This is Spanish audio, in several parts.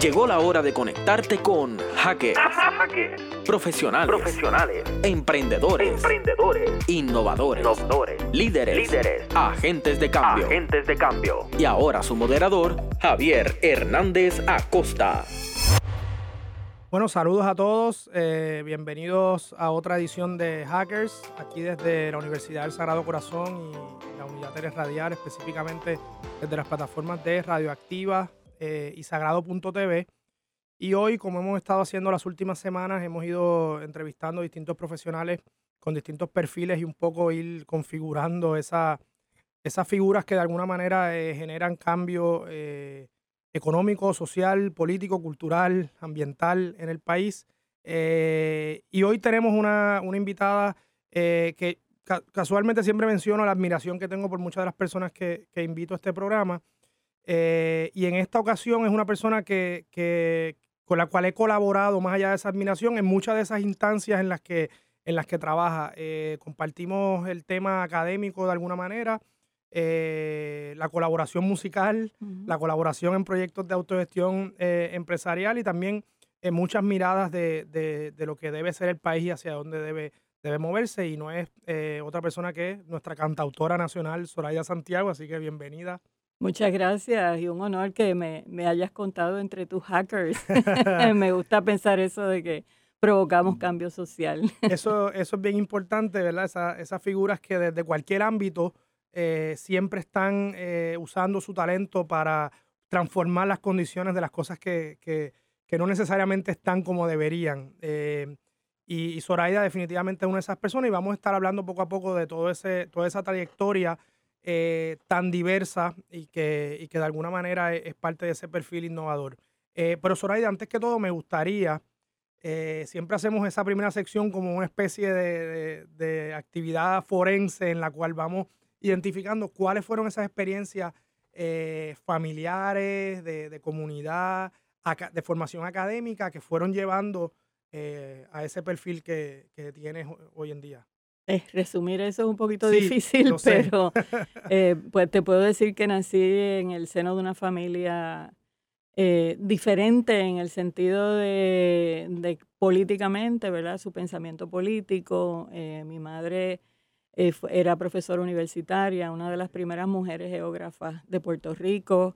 Llegó la hora de conectarte con hackers, profesionales, profesionales, emprendedores, emprendedores, innovadores, innovadores, líderes, líderes, agentes de cambio. agentes de cambio. Y ahora su moderador, Javier Hernández Acosta. Bueno, saludos a todos, eh, bienvenidos a otra edición de Hackers, aquí desde la Universidad del Sagrado Corazón y la Unidad Teres Radial, específicamente desde las plataformas de Radioactiva eh, y Sagrado.tv. Y hoy, como hemos estado haciendo las últimas semanas, hemos ido entrevistando distintos profesionales con distintos perfiles y un poco ir configurando esa, esas figuras que de alguna manera eh, generan cambio eh, económico, social, político, cultural, ambiental en el país. Eh, y hoy tenemos una, una invitada eh, que ca- casualmente siempre menciono la admiración que tengo por muchas de las personas que, que invito a este programa. Eh, y en esta ocasión es una persona que, que- con la cual he colaborado, más allá de esa admiración, en muchas de esas instancias en las que, en las que trabaja. Eh, compartimos el tema académico de alguna manera, eh, la colaboración musical, la colaboración en proyectos de autogestión eh, empresarial y también en muchas miradas de, de- de lo que debe ser el país y hacia dónde debe, debe moverse. Y no es eh, otra persona que nuestra cantautora nacional, Soraya Santiago. Así que bienvenida. Muchas gracias y un honor que me, me hayas contado entre tus hackers. me gusta pensar eso de que provocamos cambio social. Eso, eso es bien importante, ¿verdad? Esa- esas figuras que desde cualquier ámbito eh, siempre están eh, usando su talento para transformar las condiciones de las cosas que, que- que no necesariamente están como deberían. Eh, y, y Zoraida definitivamente es una de esas personas y vamos a estar hablando poco a poco de todo ese, toda esa trayectoria eh, tan diversa y que, y que de alguna manera es, parte de ese perfil innovador. Eh, pero Zoraida, antes que todo, me gustaría eh, siempre hacemos esa primera sección como una especie de, de- actividad forense en la cual vamos identificando cuáles fueron esas experiencias eh, familiares, de, de comunidad, de formación académica que fueron llevando eh, a ese perfil que, que tienes ho- hoy en día. Eh, resumir eso es un poquito Sí, difícil, pero eh, pues te puedo decir que nací en el seno de una familia eh, diferente en el sentido de, de políticamente, ¿verdad? Su pensamiento político. Eh, mi madre era profesora universitaria, una de las primeras mujeres geógrafas de Puerto Rico.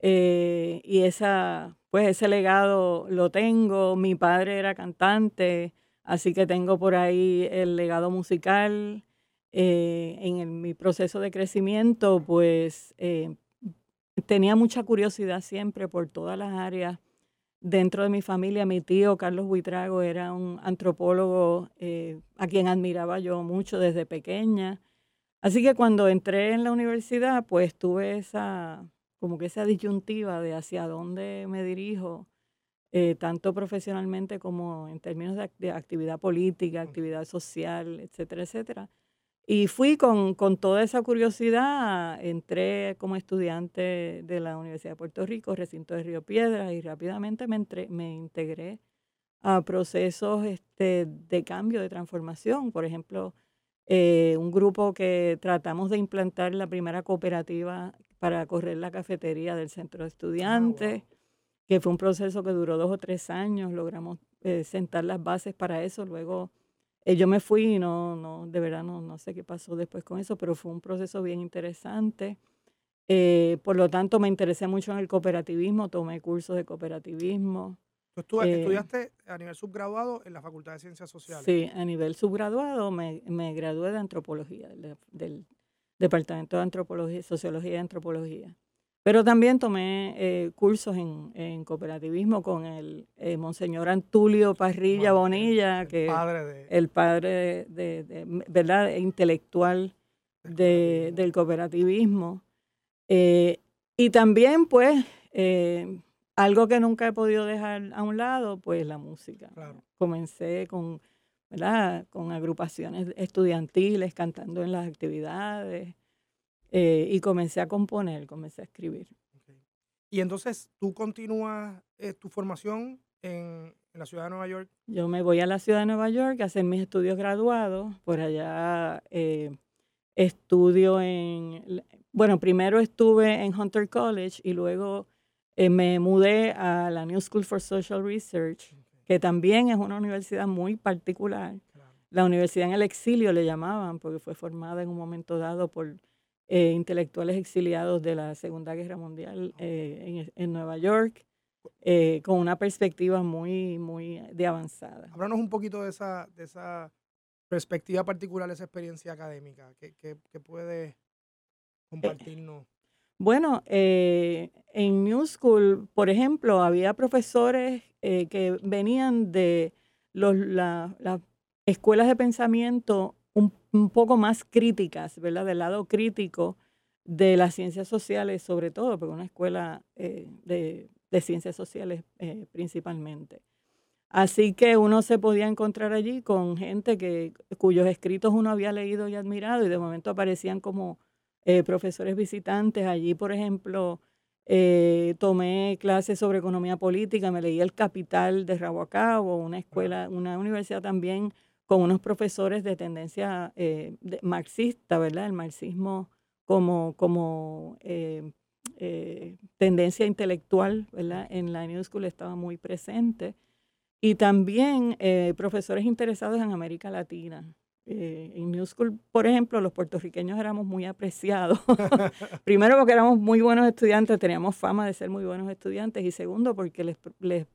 y esa, pues ese legado lo tengo. Mi padre era cantante, así que tengo por ahí el legado musical. Eh, en mi proceso de crecimiento, pues eh, tenía mucha curiosidad siempre por todas las áreas dentro de mi familia. Mi tío Carlos Buitrago era un antropólogo eh, a quien admiraba yo mucho desde pequeña. Así que cuando entré en la universidad, pues tuve esa, como que esa disyuntiva de hacia dónde me dirijo, eh, tanto profesionalmente como en términos de, de actividad política, actividad social, etcétera, etcétera. Y fui con, con toda esa curiosidad, entré como estudiante de la Universidad de Puerto Rico, recinto de Río Piedras, y rápidamente me, entre- me integré a procesos este, de cambio, de transformación. Por ejemplo, eh, un grupo que tratamos de implantar la primera cooperativa para correr la cafetería del centro de estudiantes, que fue un proceso que duró dos o tres años, logramos eh, sentar las bases para eso, luego eh, yo me fui y no, no, de verdad no, no sé qué pasó después con eso, pero fue un proceso bien interesante. Eh, por lo tanto, me interesé mucho en el cooperativismo, tomé cursos de cooperativismo. Tú estu- Eh, estudiaste a nivel subgraduado en la Facultad de Ciencias Sociales. Sí, a nivel subgraduado me, me gradué de antropología, del, del Departamento de Antropología, Sociología y Antropología. Pero también tomé eh, cursos en, en cooperativismo con el eh, Monseñor Antulio Parrilla Bonilla, el que padre de, el padre de, de- de- m- ¿verdad? intelectual de- del cooperativismo. Eh, y también, pues, eh, algo que nunca he podido dejar a un lado, pues la música. Claro. Comencé con, ¿verdad? con agrupaciones estudiantiles, cantando en las actividades, eh, y comencé a componer, comencé a escribir. Y entonces tú continúas eh, tu formación en, en la ciudad de Nueva York. Yo me voy a la ciudad de Nueva York a hacer mis estudios graduados. Por allá eh, estudio en, bueno, primero estuve en Hunter College y luego eh, me mudé a la New School for Social Research, que también es una universidad muy particular. La universidad en el exilio le llamaban, porque fue formada en un momento dado por eh, intelectuales exiliados de la Segunda Guerra Mundial eh, en, Nueva York, eh, con una perspectiva muy, muy de avanzada. Háblanos un poquito de esa, de esa perspectiva particular, esa experiencia académica. ¿Qué, qué, puede compartirnos? Bueno, en New School, por ejemplo, había profesores que venían de los, las escuelas de pensamiento un, poco más críticas, ¿verdad? Del lado crítico de las ciencias sociales, sobre todo, porque una escuela eh, de, ciencias sociales eh, principalmente. Así que uno se podía encontrar allí con gente que, cuyos escritos uno había leído y admirado y de momento aparecían como eh, profesores visitantes. Allí, por ejemplo, tomé clases sobre economía política, me leí El Capital de Raboacabo, una escuela, una universidad también con unos profesores de tendencia eh, marxista, ¿verdad? El marxismo como, como eh, eh, tendencia intelectual, ¿verdad? En la New School estaba muy presente. Y también profesores interesados en América Latina. en New School, por ejemplo, los puertorriqueños éramos muy apreciados. Primero porque éramos muy buenos estudiantes, teníamos fama de ser muy buenos estudiantes. Y segundo porque les, les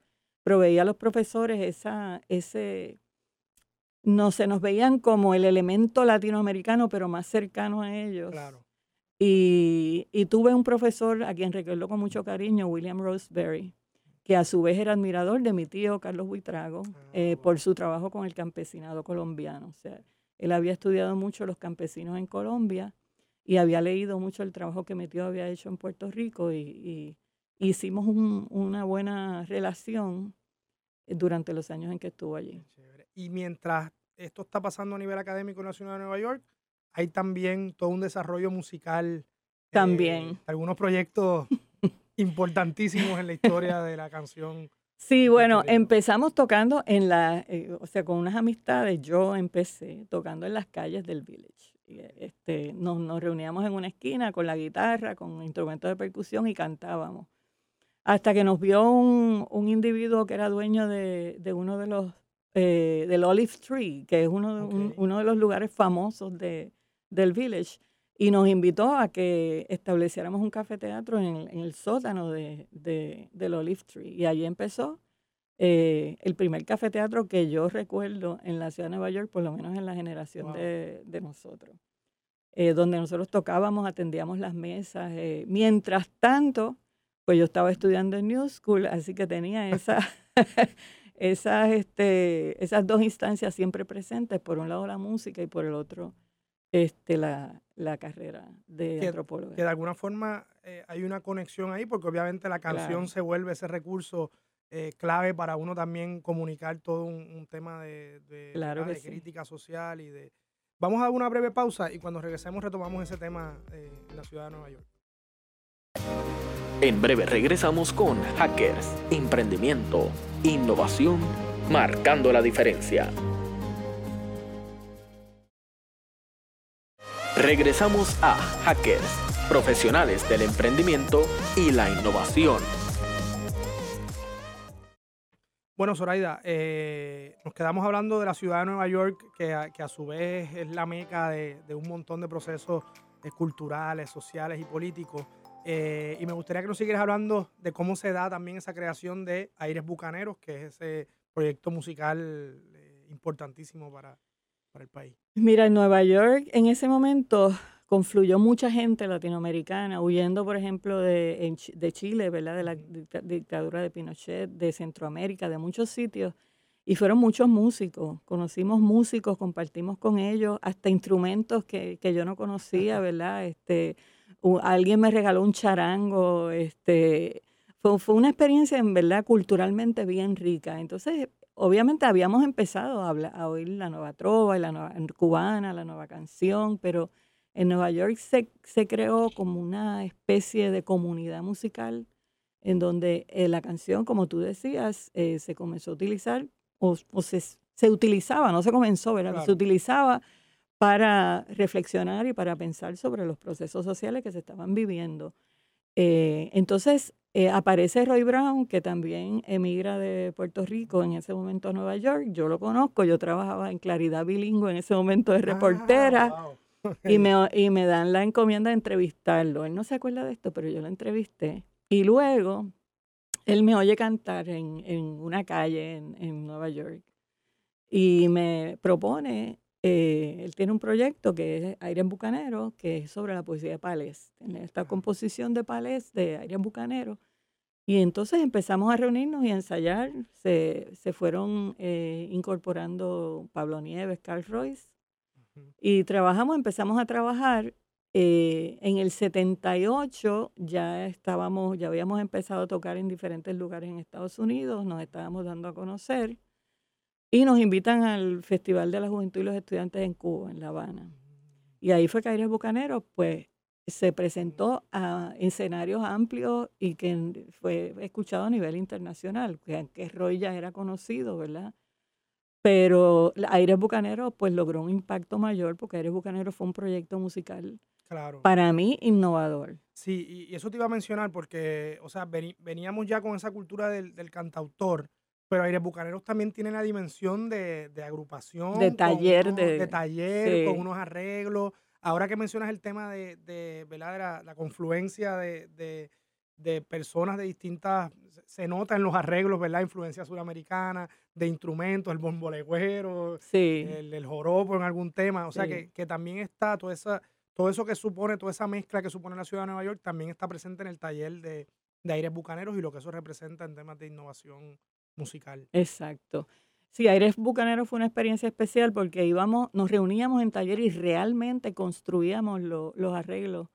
proveía a los profesores esa, ese no se nos veían como el elemento latinoamericano, pero más cercano a ellos. Claro. Y, tuve un profesor a quien recuerdo con mucho cariño, William Roseberry, que a su vez era admirador de mi tío Carlos Buitrago eh, ah, por su trabajo con el campesinado colombiano. O sea, él había estudiado mucho los campesinos en Colombia y había leído mucho el trabajo que mi tío había hecho en Puerto Rico y, hicimos una buena relación durante los años en que estuvo allí. Y mientras esto está pasando a nivel académico en la ciudad de Nueva York, hay también todo un desarrollo musical. También. Eh, algunos proyectos importantísimos en la historia de la canción. Sí, bueno, empezamos tocando en la, eh, o sea, con unas amistades. Yo empecé tocando en las calles del village. Este, nos, nos reuníamos en una esquina con la guitarra, con instrumentos de percusión y cantábamos hasta que nos vio un, un individuo que era dueño de, de uno de los, eh, del Olive Tree, que es uno de, uno de los lugares famosos de, del village, y nos invitó a que estableciéramos un cafeteatro en, en el sótano de, de, del Olive Tree. Y allí empezó eh, el primer cafeteatro que yo recuerdo en la ciudad de Nueva York, por lo menos en la generación de, de, nosotros, eh, donde nosotros tocábamos, atendíamos las mesas. mientras tanto, pues yo estaba estudiando en New School, así que tenía esa, esas, este, esas dos instancias siempre presentes, por un lado la música y por el otro este, la, la carrera de antropóloga. Que de alguna forma eh, hay una conexión ahí, porque obviamente la canción se vuelve ese recurso eh, clave para uno también comunicar todo un, tema de, de, crítica social y de... Vamos a dar una breve pausa y cuando regresemos retomamos ese tema eh, en la ciudad de Nueva York. En breve regresamos con Hackers, Emprendimiento, Innovación, marcando la diferencia. Regresamos a Hackers, profesionales del emprendimiento y la innovación. Bueno, Zoraida, eh, nos quedamos hablando de la ciudad de Nueva York, que a, su vez es la meca de, un montón de procesos eh, culturales, sociales y políticos. Eh, y me gustaría que nos siguieras hablando de cómo se da también esa creación de Aires Bucaneros, que es ese proyecto musical eh, importantísimo para, para, el país. Mira, en Nueva York en ese momento confluyó mucha gente latinoamericana, huyendo, por ejemplo, de, de Chile, ¿verdad? de la dictadura de Pinochet, de Centroamérica, de muchos sitios. Y fueron muchos músicos, conocimos músicos, compartimos con ellos, hasta instrumentos que, que yo no conocía, ¿verdad? Este, alguien me regaló un charango, este, fue, fue, una experiencia en verdad culturalmente bien rica. Entonces, obviamente habíamos empezado a, hablar, a oír la nueva trova, la nueva cubana, la nueva canción, pero en Nueva York se, se creó como una especie de comunidad musical en donde eh, la canción, como tú decías, eh, se comenzó a utilizar, o, o se, se, utilizaba, no se comenzó, ¿verdad? Se utilizaba para reflexionar y para pensar sobre los procesos sociales que se estaban viviendo. Eh, entonces, eh, aparece Roy Brown, que también emigra de Puerto Rico en ese momento a Nueva York. Yo lo conozco, yo trabajaba en Claridad Bilingüe en ese momento de Ah, reportera. wow. Y me, y me dan la encomienda de entrevistarlo. Él no se acuerda de esto, pero yo lo entrevisté. Y luego él me oye cantar en, en una calle en, en Nueva York y me propone, eh, él tiene un proyecto que es Aire en Bucanero, que es sobre la poesía de Palés. Tiene esta composición de Palés de Aire en Bucanero. Y entonces empezamos a reunirnos y a ensayar. Se, se fueron eh, incorporando Pablo Nieves, Carl Royce, y trabajamos, empezamos a trabajar. eh, en el 78 ya estábamos, ya habíamos empezado a tocar en diferentes lugares en Estados Unidos, nos estábamos dando a conocer y nos invitan al Festival de la Juventud y los Estudiantes en Cuba, en La Habana. Y ahí fue que Aires Bucaneros, pues, se presentó a escenarios amplios y que en- fue escuchado a nivel internacional, que aunque Roy ya era conocido, ¿verdad? Pero Aires Bucaneros, pues, logró un impacto mayor porque Aires Bucaneros fue un proyecto musical Claro. para mí innovador. Sí, y, eso te iba a mencionar porque, o sea, veníamos ya con esa cultura del, del cantautor, pero Aires Bucaneros también tiene la dimensión de, de agrupación. De taller, unos- de- taller, con unos arreglos. Ahora que mencionas el tema de, de, ¿verdad? de la, la confluencia de, de- de personas de distintas, se- se nota en los arreglos, ¿verdad? Influencia suramericana, de instrumentos, el bombolegüero, Sí, el, el joropo en algún tema. O sea, Sí. que, que también está toda esa, todo eso que supone, toda esa mezcla que supone la ciudad de Nueva York, también está presente en el taller de, de aires bucaneros y lo que eso representa en temas de innovación musical. exacto. Sí, Aires Bucanero fue una experiencia especial porque íbamos, nos reuníamos en taller y realmente construíamos lo- los arreglos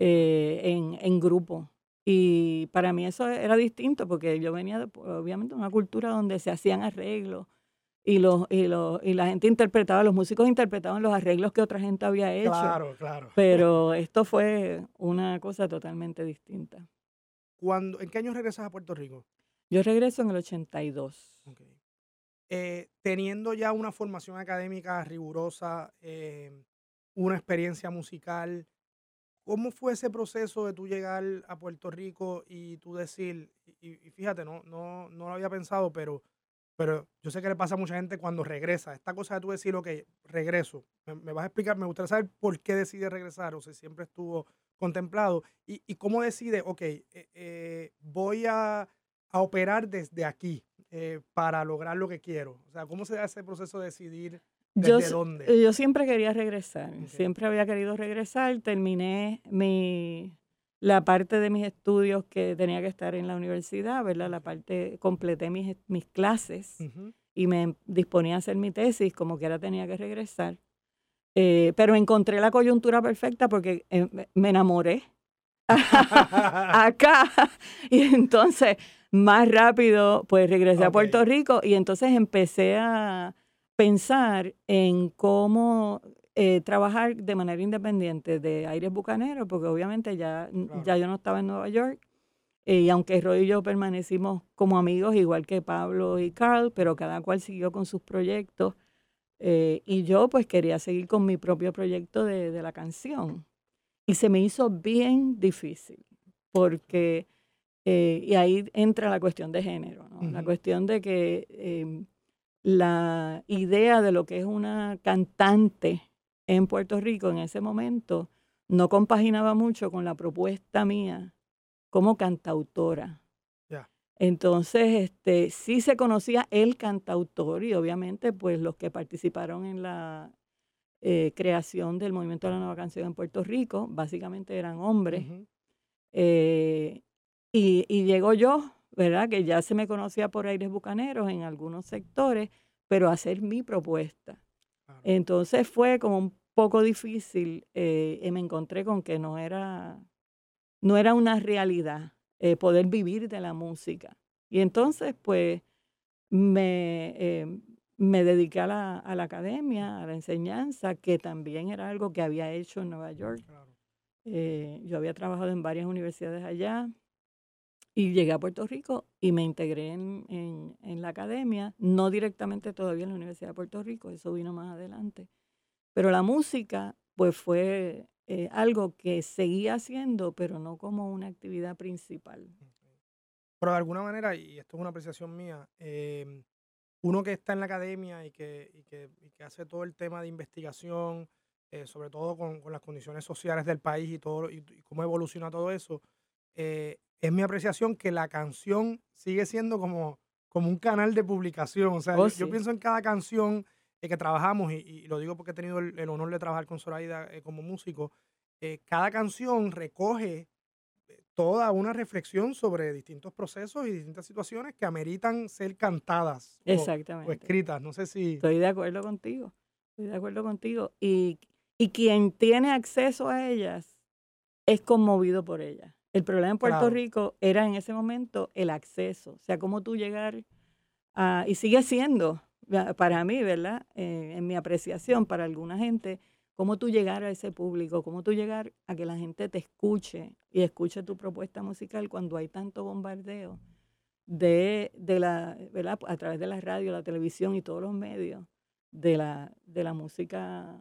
eh, en, en grupo. Y para mí eso era distinto porque yo venía, de, obviamente, de una cultura donde se hacían arreglos y, los, y, los, y la gente interpretaba, los músicos interpretaban los arreglos que otra gente había hecho. Claro, claro. Pero esto fue una cosa totalmente distinta. Cuando, ¿En qué año regresas a Puerto Rico? Yo regreso en el 82. Ok. Eh, teniendo ya una formación académica rigurosa, eh, una experiencia musical, ¿cómo fue ese proceso de tú llegar a Puerto Rico y tú decir, y, y fíjate, no, no, no lo había pensado, pero, pero yo sé que le pasa a mucha gente cuando regresa, esta cosa de tú decir, ok, regreso, me, me vas a explicar, me gustaría saber por qué decide regresar, o si siempre estuvo contemplado, y, y cómo decide, ok, eh, eh, voy a, a operar desde aquí eh, para lograr lo que quiero. O sea, ¿cómo se da ese proceso de decidir desde Yo, dónde? yo siempre quería regresar, Ok. siempre había querido regresar. Terminé mi, la parte de mis estudios que tenía que estar en la universidad, ¿verdad? La parte, completé mis, est- mis clases Ujú. y me disponía a hacer mi tesis, como que era tenía que regresar. Eh, pero encontré la coyuntura perfecta porque eh, me enamoré acá. Y entonces, más rápido, pues regresé a Puerto. Rico y entonces empecé a pensar en cómo eh, trabajar de manera independiente de Aires Bucaneros, porque obviamente ya, Claro. ya yo no estaba en Nueva York. eh, y aunque Roy y yo permanecimos como amigos, igual que Pablo y Carl, pero cada cual siguió con sus proyectos. eh, y yo pues quería seguir con mi propio proyecto de, de la canción. Y se me hizo bien difícil, porque, eh, y ahí entra la cuestión de género, ¿no? La cuestión de que em, la idea de lo que es una cantante en Puerto Rico en ese momento no compaginaba mucho con la propuesta mía como cantautora. Entonces, este, sí se conocía el cantautor y obviamente pues los que participaron en la eh, creación del movimiento de la nueva canción en Puerto Rico, básicamente eran hombres. Eh, y, y llego yo, ¿verdad? Que ya se me conocía por aires bucaneros en algunos sectores, pero hacer mi propuesta. Claro. Entonces fue como un poco difícil eh, y me encontré con que no era, no era una realidad eh, poder vivir de la música. Y entonces, pues, me, eh, me dediqué a la, a la academia, a la enseñanza, que también era algo que había hecho en Nueva York. Claro. Eh, yo había trabajado en varias universidades allá y llegué a Puerto Rico y me integré en, en- en la academia, no directamente todavía en la Universidad de Puerto Rico, eso vino más adelante. Pero la música, pues fue eh, algo que seguía haciendo, pero no como una actividad principal. Pero de alguna manera, y esto es una apreciación mía, em, uno que está en la academia y que, y que, y hace todo el tema de investigación, eh, sobre todo con, con, las condiciones sociales del país y, todo, y, cómo evoluciona todo eso, eh, es mi apreciación que la canción sigue siendo como, como un canal de publicación. O sea, Oh, yo, pienso en cada canción eh, que trabajamos, y, y lo digo porque he tenido el, el honor de trabajar con Zoraida eh, como músico, eh, cada canción recoge eh, toda una reflexión sobre distintos procesos y distintas situaciones que ameritan ser cantadas o, o Exactamente. escritas. No sé si... Estoy de acuerdo contigo. Estoy de acuerdo contigo. Y, y quien tiene acceso a ellas es conmovido por ellas. El problema en Puerto Claro. Rico era en ese momento el acceso. O sea, cómo tú llegar a. Y sigue siendo, para mí, ¿verdad? Eh, en mi apreciación, para alguna gente, cómo tú llegar a ese público, cómo tú llegar a que la gente te escuche y escuche tu propuesta musical cuando hay tanto bombardeo de, de la, ¿verdad? A través de la radio, la televisión y todos los medios de la, de la música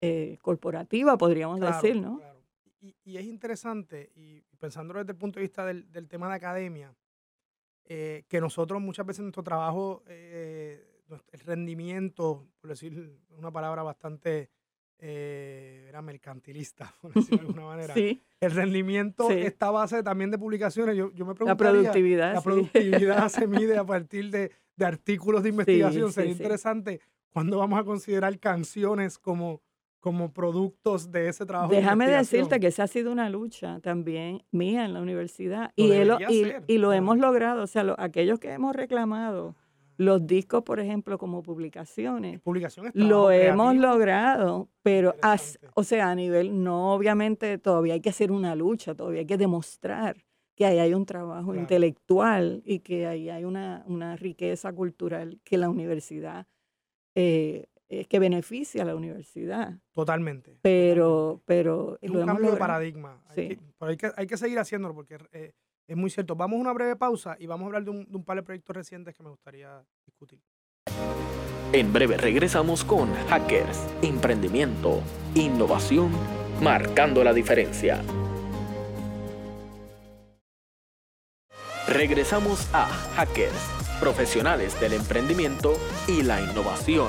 eh, corporativa, podríamos Claro, decir, ¿no? claro. Y, y es interesante, y pensándolo desde el punto de vista del, del tema de academia, eh, que nosotros muchas veces en nuestro trabajo, eh, el rendimiento, por decir una palabra bastante eh, era mercantilista, por decirlo de alguna manera, Sí, el rendimiento Sí. está a base también de publicaciones. Yo, yo me la preguntaría, productividad. la sí. productividad se mide a partir de, de artículos de investigación. Sería interesante cuando vamos a considerar canciones como, como productos de ese trabajo. de Déjame decirte que esa ha sido una lucha también mía en la universidad Lo y, él lo- y, y hemos logrado. O sea, lo- aquellos que hemos reclamado los discos, por ejemplo, como publicaciones, Publicación es Lo hemos creativo. logrado, pero as- o sea, a nivel, no obviamente todavía hay que hacer una lucha, todavía hay que demostrar que ahí hay un trabajo Claro. intelectual y que ahí hay una, una riqueza cultural que la universidad, eh, eh, que beneficia a la universidad. Totalmente. Pero, pero Es lo un cambio de paradigma. Hay Sí. que, pero hay que, hay que seguir haciéndolo porque eh, es muy cierto. Vamos a una breve pausa y vamos a hablar de un, de un par de proyectos recientes que me gustaría discutir. En breve regresamos con Hackers, Emprendimiento, Innovación, Marcando la Diferencia. Regresamos a Hackers, Profesionales del Emprendimiento y la Innovación.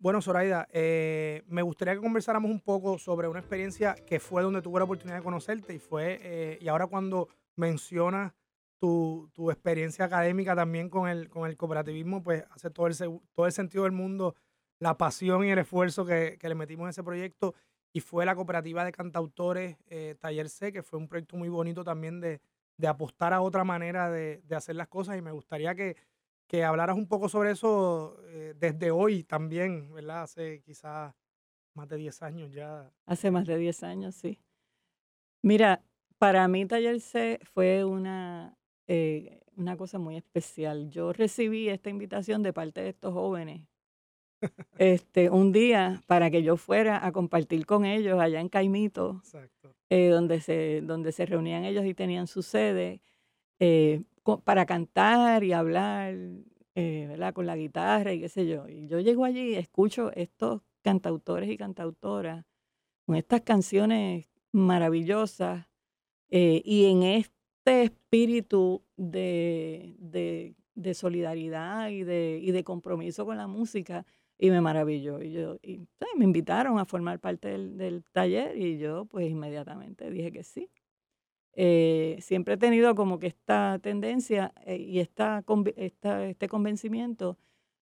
Bueno, Zoraida, eh, me gustaría que conversáramos un poco sobre una experiencia que fue donde tuve la oportunidad de conocerte y fue, eh, y ahora cuando mencionas tu, tu experiencia académica también con el, con el cooperativismo, pues hace todo el, todo el sentido del mundo la pasión y el esfuerzo que, que le metimos en ese proyecto y fue la cooperativa de cantautores eh, Taller C, que fue un proyecto muy bonito también de, de apostar a otra manera de, de hacer las cosas y me gustaría que, que hablaras un poco sobre eso eh, desde hoy también, ¿verdad? Hace quizás más de 10 años ya. Hace más de 10 años, sí. Mira, para mí Taller C fue una, eh, una cosa muy especial. Yo recibí esta invitación de parte de estos jóvenes este, un día para que yo fuera a compartir con ellos allá en Caimito, Exacto. eh, donde, se, donde se reunían ellos y tenían su sede, eh, para cantar y hablar, eh, ¿verdad? Con la guitarra y qué sé yo. Y yo llego allí escucho estos cantautores y cantautoras con estas canciones maravillosas eh, y en este espíritu de, de- de solidaridad y de, y de compromiso con la música y me maravilló. Y, yo, y me invitaron a formar parte del, del taller y yo pues inmediatamente dije que sí. Eh, siempre he tenido como que esta tendencia eh, y esta, este convencimiento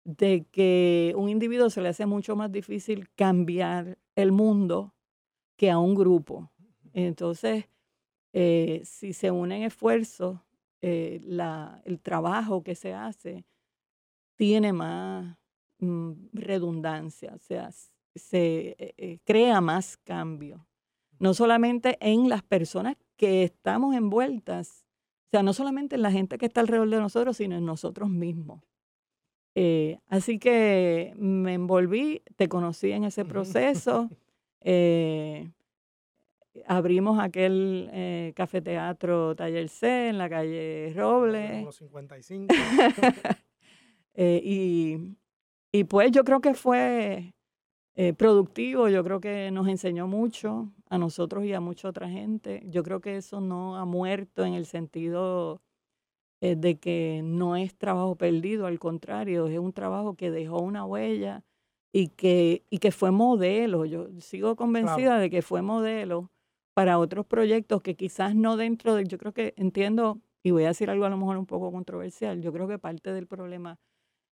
de que un individuo se le hace mucho más difícil cambiar el mundo que a un grupo. Entonces, eh, si se unen esfuerzos, la- el trabajo que se hace tiene más mm, redundancia, o sea, se crea más cambio. No solamente en las personas que estamos envueltas, o sea, no solamente en la gente que está alrededor de nosotros, sino en nosotros mismos. Eh, así que me envolví, te conocí en ese proceso. eh, abrimos aquel eh, cafeteatro Taller C en la calle Robles. Los 55. Eh, y, y pues yo creo que fue eh, productivo, yo creo que nos enseñó mucho a nosotros y a mucha otra gente. Yo creo que eso no ha muerto en el sentido eh, de que no es trabajo perdido, al contrario, es un trabajo que dejó una huella y que, y que fue modelo. Yo sigo convencida de que fue modelo para otros proyectos que quizás no dentro de, yo creo que entiendo, y voy a decir algo a lo mejor un poco controversial, yo creo que parte del problema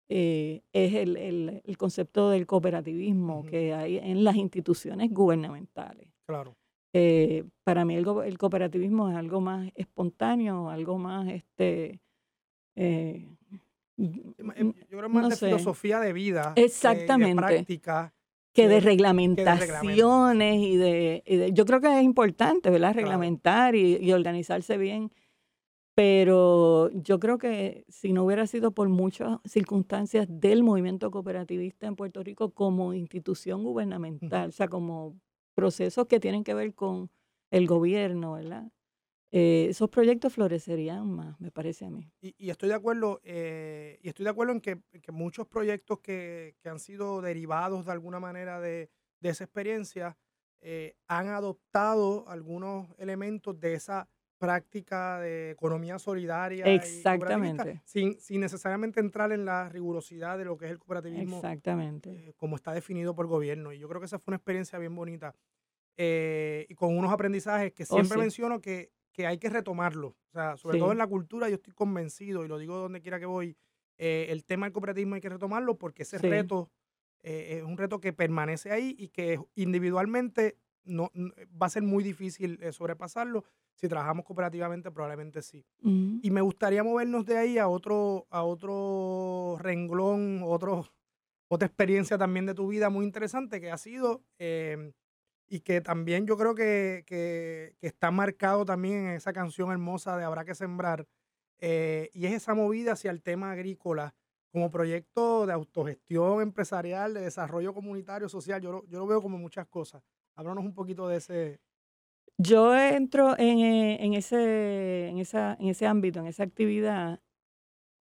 eh, es el, el, concepto del cooperativismo que hay en las instituciones gubernamentales. Claro. Eh, para mí el, el, cooperativismo es algo más espontáneo, algo más este eh, yo creo más de filosofía de vida, Exactamente. de práctica. Que de reglamentaciones y, de, Yo creo que es importante, ¿verdad? Reglamentar y, y organizarse bien pero yo creo que si no hubiera sido por muchas circunstancias del movimiento cooperativista en Puerto Rico como institución gubernamental, o sea, como procesos que tienen que ver con el gobierno, ¿verdad? Eh, esos proyectos florecerían más, me parece a mí. Y, estoy de acuerdo, eh, y estoy de acuerdo en que, muchos proyectos que, han sido derivados de alguna manera de, esa experiencia eh, han adoptado algunos elementos de esa práctica de economía solidaria. Exactamente. sin, sin, necesariamente entrar en la rigurosidad de lo que es el cooperativismo. Exactamente. Eh, como está definido por el gobierno. Y yo creo que esa fue una experiencia bien bonita. Eh, y con unos aprendizajes que oh, siempre menciono que, que, hay que retomarlo. O sea, sobre todo en la cultura, yo estoy convencido, y lo digo donde quiera que voy, eh, el tema del cooperativismo hay que retomarlo porque ese reto es un reto que permanece ahí y que individualmente no, va a ser muy difícil sobrepasarlo si trabajamos cooperativamente, probablemente sí. Y me gustaría movernos de ahí a otro, a otro renglón, otro, otra experiencia también de tu vida muy interesante que ha sido em, y que también yo creo que, que, está marcado también en esa canción hermosa de Habrá que sembrar. Eh, y es esa movida hacia el tema agrícola como proyecto de autogestión empresarial, de desarrollo comunitario, social. Yo, yo lo veo como muchas cosas. Háblanos un poquito de ese, yo entro en, eh, en, ese, en, esa, en ese ámbito, en esa actividad,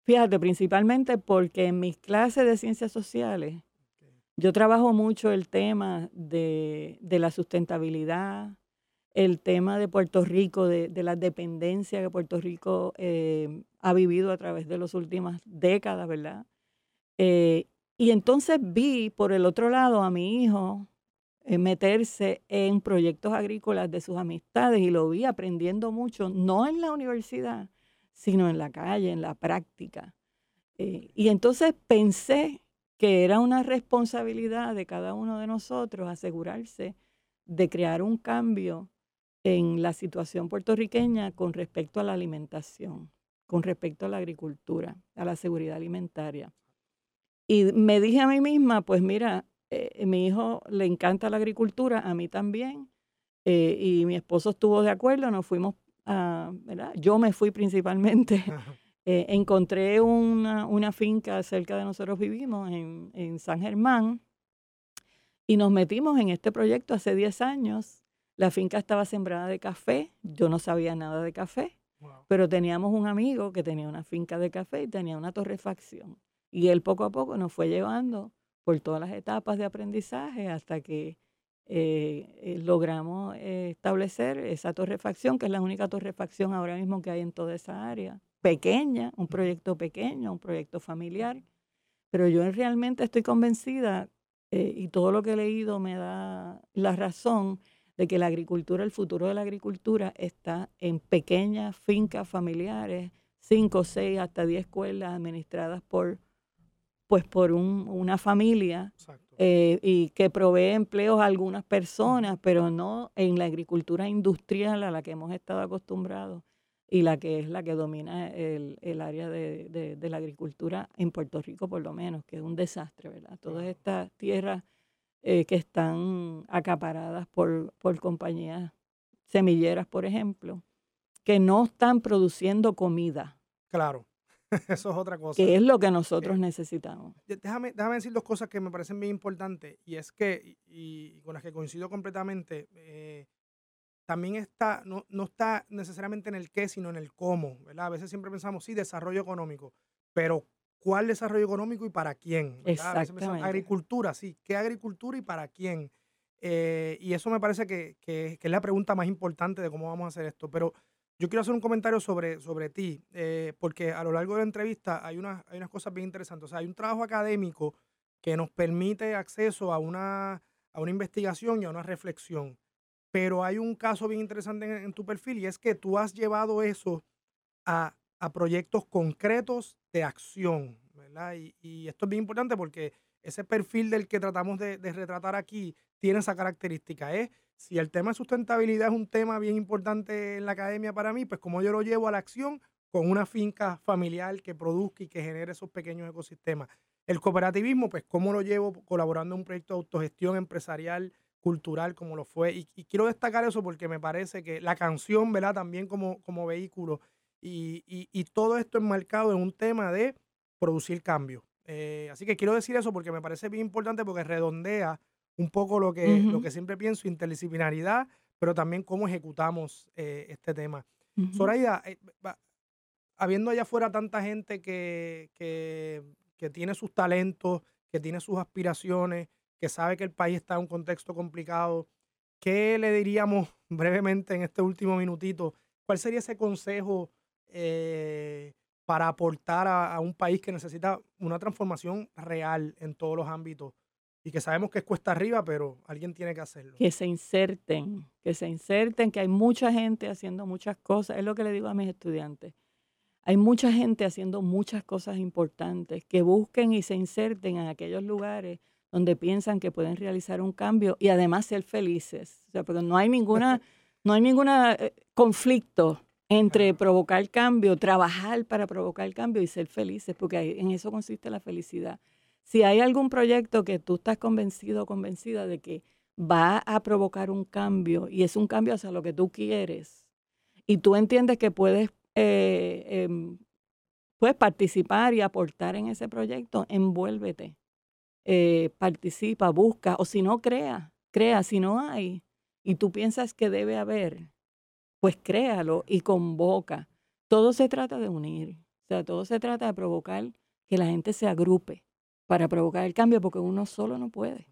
fíjate, principalmente porque en mis clases de ciencias sociales, yo trabajo mucho el tema de, de la sustentabilidad, el tema de Puerto Rico, de, de la dependencia que Puerto Rico eh, ha vivido a través de las últimas décadas, ¿verdad? Eh, y entonces vi por el otro lado a mi hijo meterse en proyectos agrícolas de sus amistades y lo vi aprendiendo mucho, no en la universidad, sino en la calle, en la práctica. Eh, y entonces pensé que era una responsabilidad de cada uno de nosotros asegurarse de crear un cambio en la situación puertorriqueña con respecto a la alimentación, con respecto a la agricultura, a la seguridad alimentaria. Y me dije a mí misma, pues mira, eh, mi hijo le encanta la agricultura, a mí también, eh, y mi esposo estuvo de acuerdo, nos fuimos a, ¿verdad? Yo me fui principalmente. Eh, encontré una, una, finca cerca de nosotros vivimos, en, en, San Germán, y nos metimos en este proyecto hace 10 años. La finca estaba sembrada de café, yo no sabía nada de café, pero teníamos un amigo que tenía una finca de café y tenía una torrefacción. Y él poco a poco nos fue llevando por todas las etapas de aprendizaje hasta que eh, eh, logramos eh, establecer esa torrefacción, que es la única torrefacción ahora mismo que hay en toda esa área. Pequeña, un proyecto pequeño, un proyecto familiar, pero yo realmente estoy convencida y todo lo que he leído me da la razón de que la agricultura, el futuro de la agricultura está en pequeñas fincas familiares, cinco, seis, hasta diez escuelas administradas por pues por una familia eh, y que provee empleos a algunas personas, pero no en la agricultura industrial a la que hemos estado acostumbrados y la que es la que domina el, área de, la agricultura en Puerto Rico por lo menos, que es un desastre, ¿verdad? Todas estas tierras eh, que están acaparadas por, por compañías semilleras, por ejemplo, que no están produciendo comida. Claro. Eso es otra cosa. Que es lo que nosotros necesitamos. Déjame, déjame decir dos cosas que me parecen bien importantes y es que, y, con las que coincido completamente, eh, también está, no, no, está necesariamente en el qué, sino en el cómo, ¿verdad? A veces siempre pensamos, sí, desarrollo económico, pero cuál desarrollo económico y para quién. Exactamente. Agricultura, sí, ¿qué agricultura y para quién? Eh, y eso me parece que, que, es la pregunta más importante de cómo vamos a hacer esto. Pero yo quiero hacer un comentario sobre, sobre ti, eh, porque a lo largo de la entrevista hay, una, hay unas cosas bien interesantes. O sea, hay un trabajo académico que nos permite acceso a una, a una investigación y a una reflexión. Pero hay un caso bien interesante en, tu perfil y es que tú has llevado eso a, a proyectos concretos de acción, ¿verdad? Y, y, esto es bien importante porque ese perfil del que tratamos de, de retratar aquí tiene esa característica. Es si el tema de sustentabilidad es un tema bien importante en la academia para mí, pues como yo lo llevo a la acción con una finca familiar que produzca y que genere esos pequeños ecosistemas. El cooperativismo, pues cómo lo llevo colaborando en un proyecto de autogestión empresarial, cultural, como lo fue. Y, quiero destacar eso porque me parece que la canción, ¿verdad? También como, como vehículo. Y, y, todo esto enmarcado en un tema de producir cambio. Eh, así que quiero decir eso porque me parece bien importante porque redondea un poco lo que, lo que siempre pienso, interdisciplinaridad, pero también cómo ejecutamos eh, este tema. Zoraida, eh, habiendo allá afuera tanta gente que, que, que, tiene sus talentos, que tiene sus aspiraciones, que sabe que el país está en un contexto complicado, ¿qué le diríamos brevemente en este último minutito? ¿Cuál sería ese consejo eh, para aportar a, a un país que necesita una transformación real en todos los ámbitos? y que sabemos que es cuesta arriba, pero alguien tiene que hacerlo. Que se inserten, que se inserten, que hay mucha gente haciendo muchas cosas. Es lo que le digo a mis estudiantes. Hay mucha gente haciendo muchas cosas importantes, que busquen y se inserten en aquellos lugares donde piensan que pueden realizar un cambio y además ser felices. O sea, porque no hay ninguna, no hay ninguna eh, conflicto entre provocar cambio, trabajar para provocar cambio y ser felices, porque en eso consiste la felicidad. Si hay algún proyecto que tú estás convencido o convencida de que va a provocar un cambio y es un cambio hacia lo que tú quieres y tú entiendes que puedes, eh, em, puedes participar y aportar en ese proyecto, envuélvete, eh, participa, busca o si no, crea, crea, si no hay y tú piensas que debe haber, pues créalo y convoca. Todo se trata de unir, o sea, todo se trata de provocar que la gente se agrupe para provocar el cambio, porque uno solo no puede.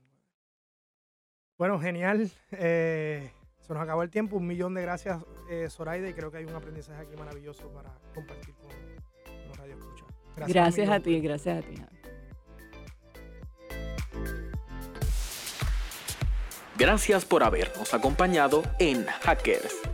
Bueno, genial. Eh, se nos acabó el tiempo. Un millón de gracias, eh, Zoraida, y creo que hay un aprendizaje aquí maravilloso para compartir con los Radio Gracias, gracias a ti, gracias a ti. Gracias por habernos acompañado en Hackers